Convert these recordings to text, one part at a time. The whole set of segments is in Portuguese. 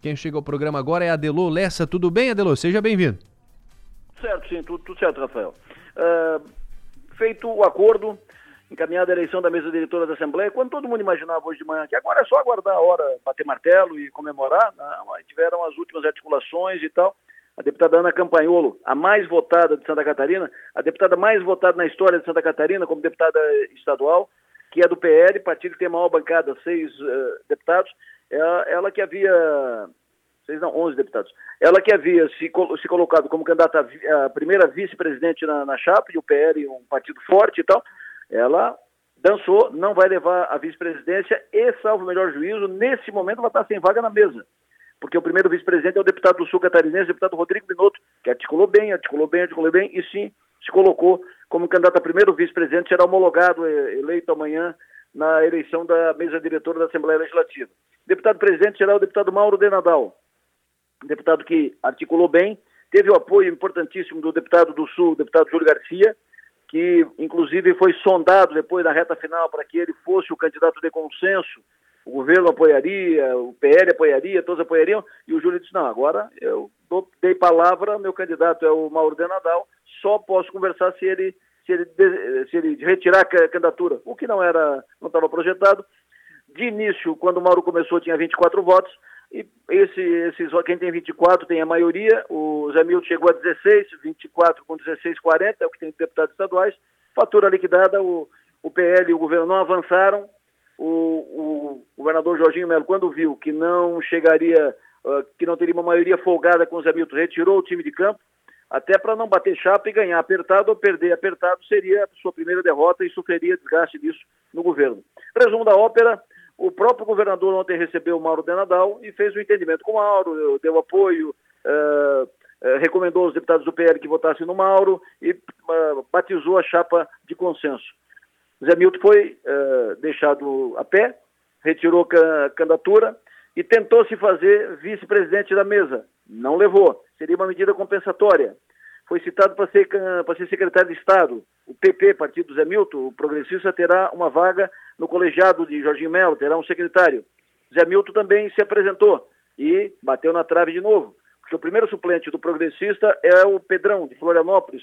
Quem chega ao programa agora é Adelô Lessa. Tudo bem, Adelô? Seja bem-vindo. Certo, sim, tudo, tudo certo, Rafael. Uh, feito o acordo, encaminhada a eleição da mesa diretora da Assembleia, quando todo mundo imaginava hoje de manhã que agora é só aguardar a hora, bater martelo e comemorar, não, tiveram as últimas articulações e tal. A deputada Ana Campanholo, a mais votada de Santa Catarina, a deputada mais votada na história de Santa Catarina como deputada estadual, que é do PL, partido que tem a maior bancada, seis uh, deputados, ela, ela, que havia, seis não, onze deputados, ela que havia se, se colocado como candidata a, a primeira vice-presidente na, na chapa, e o PL, um partido forte e tal, ela dançou, não vai levar a vice-presidência e, salvo o melhor juízo, nesse momento ela está sem vaga na mesa. Porque o primeiro vice-presidente é o deputado do Sul Catarinense, o deputado Rodrigo Binotto, que articulou bem, articulou bem, articulou bem, e sim se colocou como candidato a primeiro vice-presidente, será homologado, eleito amanhã na eleição da mesa diretora da Assembleia Legislativa. Deputado presidente será o deputado Mauro de Nadal, deputado que articulou bem, teve o apoio importantíssimo do deputado do Sul, deputado Júlio Garcia, que inclusive foi sondado depois da reta final para que ele fosse o candidato de consenso. O governo apoiaria, o PL apoiaria, todos apoiariam, e o Júlio disse: não, agora eu dei palavra, meu candidato é o Mauro de Nadal, só posso conversar se ele se ele, se ele retirar a candidatura, o que não era, não estava projetado. De início, quando o Mauro começou, tinha 24 votos, e esse, esses, quem tem 24 tem a maioria, o Zé Milton chegou a 16, 24 com 16, 40, é o que tem deputados estaduais. Fatura liquidada, o, o PL e o governo não avançaram. O, o governador Jorginho Melo, quando viu que não chegaria, uh, que não teria uma maioria folgada com o Zé Milton, retirou o time de campo, até para não bater chapa e ganhar apertado ou perder apertado seria a sua primeira derrota e sofreria desgaste disso no governo. Resumo da ópera, o próprio governador ontem recebeu o Mauro de Nadal e fez o um entendimento com o Mauro, deu apoio, uh, uh, recomendou aos deputados do PL que votassem no Mauro e uh, batizou a chapa de consenso. Zé Milton foi deixado a pé, retirou a candidatura e tentou se fazer vice-presidente da mesa. Não levou. Seria uma medida compensatória. Foi citado para ser, ser secretário de Estado. O PP, partido do Zé Milton, o progressista, terá uma vaga no colegiado de Jorginho Melo, terá um secretário. Zé Milton também se apresentou e bateu na trave de novo, porque o primeiro suplente do progressista é o Pedrão, de Florianópolis,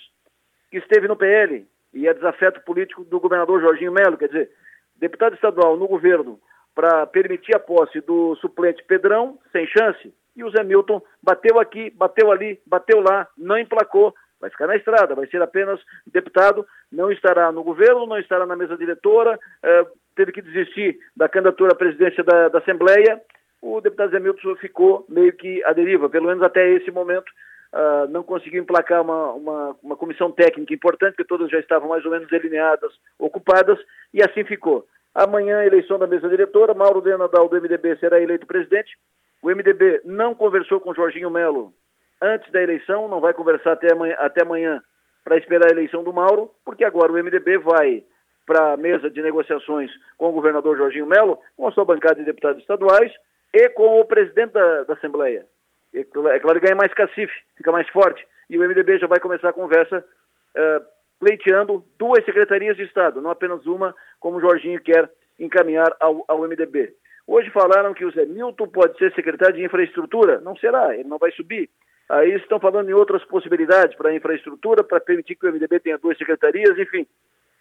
que esteve no PL e é desafeto político do governador Jorginho Melo, quer dizer, deputado estadual no governo para permitir a posse do suplente Pedrão, sem chance, e o Zé Milton bateu aqui, bateu ali, bateu lá, não emplacou, vai ficar na estrada, vai ser apenas deputado, não estará no governo, não estará na mesa diretora, eh, teve que desistir da candidatura à presidência da, da Assembleia, o deputado Zé Milton ficou meio que à deriva, pelo menos até esse momento, uh, não conseguiu emplacar uma, uma, uma, comissão técnica importante, porque todas já estavam mais ou menos delineadas, ocupadas, e assim ficou. Amanhã, eleição da mesa diretora, Mauro de Nadal do MDB será eleito presidente, o MDB não conversou com Jorginho Melo antes da eleição, não vai conversar até amanhã, até amanhã para esperar a eleição do Mauro, porque agora o MDB vai para a mesa de negociações com o governador Jorginho Melo, com a sua bancada de deputados estaduais e com o presidente da, da Assembleia. É claro que ganha mais cacife, fica mais forte. E o MDB já vai começar a conversa uh, pleiteando duas secretarias de Estado, não apenas uma, como o Jorginho quer encaminhar ao, ao MDB. Hoje falaram que o Zé Milton pode ser secretário de infraestrutura. Não será, ele não vai subir. Aí estão falando em outras possibilidades para infraestrutura, para permitir que o MDB tenha duas secretarias, enfim.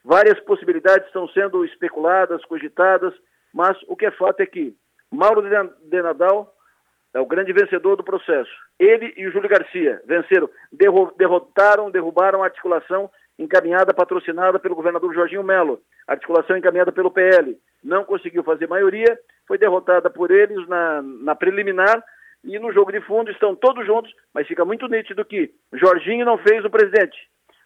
Várias possibilidades estão sendo especuladas, cogitadas, mas o que é fato é que Mauro de Nadal é o grande vencedor do processo. Ele e o Júlio Garcia venceram, derrotaram, derrubaram a articulação encaminhada, patrocinada pelo governador Jorginho Melo, articulação encaminhada pelo PL. Não conseguiu fazer maioria, foi derrotada por eles na, na preliminar e no jogo de fundo estão todos juntos, mas fica muito nítido que Jorginho não fez o presidente.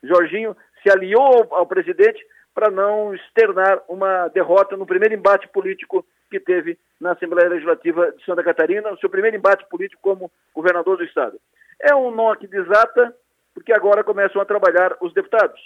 Jorginho se aliou ao, presidente para não externar uma derrota no primeiro embate político que teve na Assembleia Legislativa de Santa Catarina, o seu primeiro embate político como governador do Estado. É um nó que desata, porque agora começam a trabalhar os deputados.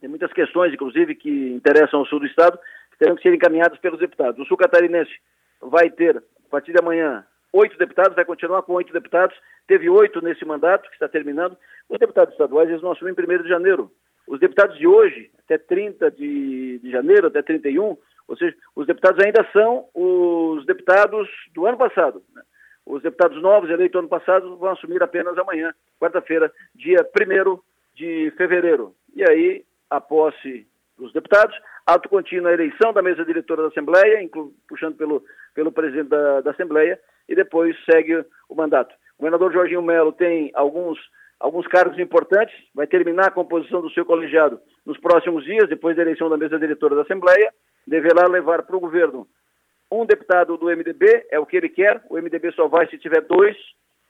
Tem muitas questões, inclusive, que interessam ao sul do Estado, que terão que ser encaminhadas pelos deputados. O sul catarinense vai ter, a partir de amanhã, oito deputados, vai continuar com oito deputados, teve oito nesse mandato, que está terminando. Os deputados estaduais, eles não assumem em 1 de janeiro. Os deputados de hoje, até 30 de, de janeiro, até 31, ou seja, os deputados ainda são os deputados do ano passado. Né? Os deputados novos eleitos ano passado vão assumir apenas amanhã, quarta-feira, dia 1 de fevereiro. E aí, a posse dos deputados, ato contínuo a eleição da mesa diretora da Assembleia, puxando pelo, pelo presidente da, da Assembleia, e depois segue o mandato. O governador Jorginho Melo tem alguns, alguns cargos importantes, vai terminar a composição do seu colegiado nos próximos dias, depois da eleição da mesa diretora da Assembleia, deverá levar para o governo um deputado do MDB, é o que ele quer, o MDB só vai se tiver dois,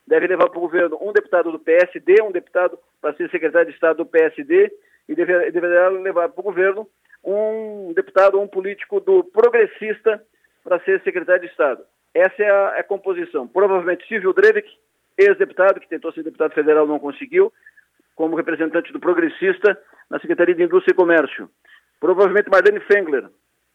deve levar para o governo um deputado do PSD, um deputado para ser secretário de Estado do PSD, e deverá, levar para o governo um deputado um político do progressista para ser secretário de Estado. Essa é a, é a composição. Provavelmente Silvio Drevik, ex-deputado, que tentou ser deputado federal não conseguiu, como representante do progressista na Secretaria de Indústria e Comércio. Provavelmente Marlene Fengler,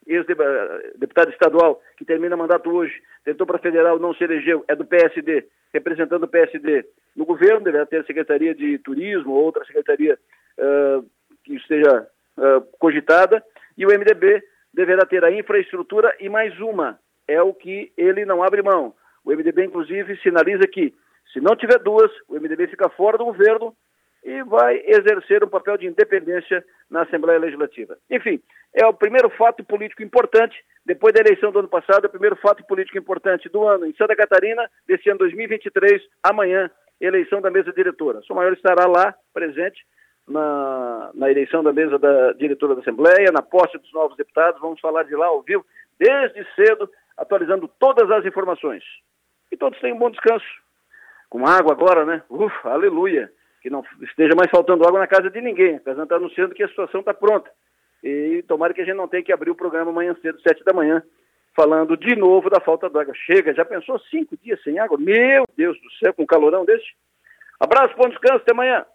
ex-deputado estadual, que termina mandato hoje, tentou para federal, não se elegeu, é do PSD, representando o PSD no governo, deverá ter a Secretaria de Turismo ou outra secretaria uh, que esteja uh, cogitada, e o MDB deverá ter a infraestrutura e mais uma, é o que ele não abre mão. O MDB, inclusive, sinaliza que, se não tiver duas, o MDB fica fora do governo e vai exercer um papel de independência na Assembleia Legislativa. Enfim, é o primeiro fato político importante, depois da eleição do ano passado, é o primeiro fato político importante do ano em Santa Catarina, desse ano 2023, amanhã, eleição da mesa diretora. O Maior estará lá, presente, na, na eleição da mesa da diretora da Assembleia, na posse dos novos deputados, vamos falar de lá ao vivo, desde cedo, atualizando todas as informações. E todos tenham um bom descanso. Com água agora, né? Ufa, aleluia que não esteja mais faltando água na casa de ninguém. A Casan está anunciando que a situação está pronta. E tomara que a gente não tenha que abrir o programa amanhã cedo, sete da manhã, falando de novo da falta de água. Chega, já pensou cinco dias sem água? Meu Deus do céu, com um calorão desse? Abraço, bom descanso, até amanhã.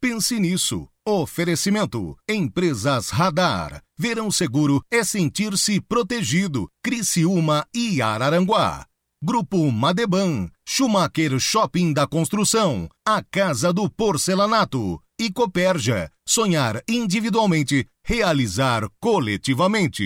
Pense nisso. Oferecimento: Empresas Radar. Verão seguro é sentir-se protegido. Criciúma e Araranguá. Grupo Madeban, Schumacher Shopping da Construção, A Casa do Porcelanato e Copérgia. Sonhar individualmente, realizar coletivamente.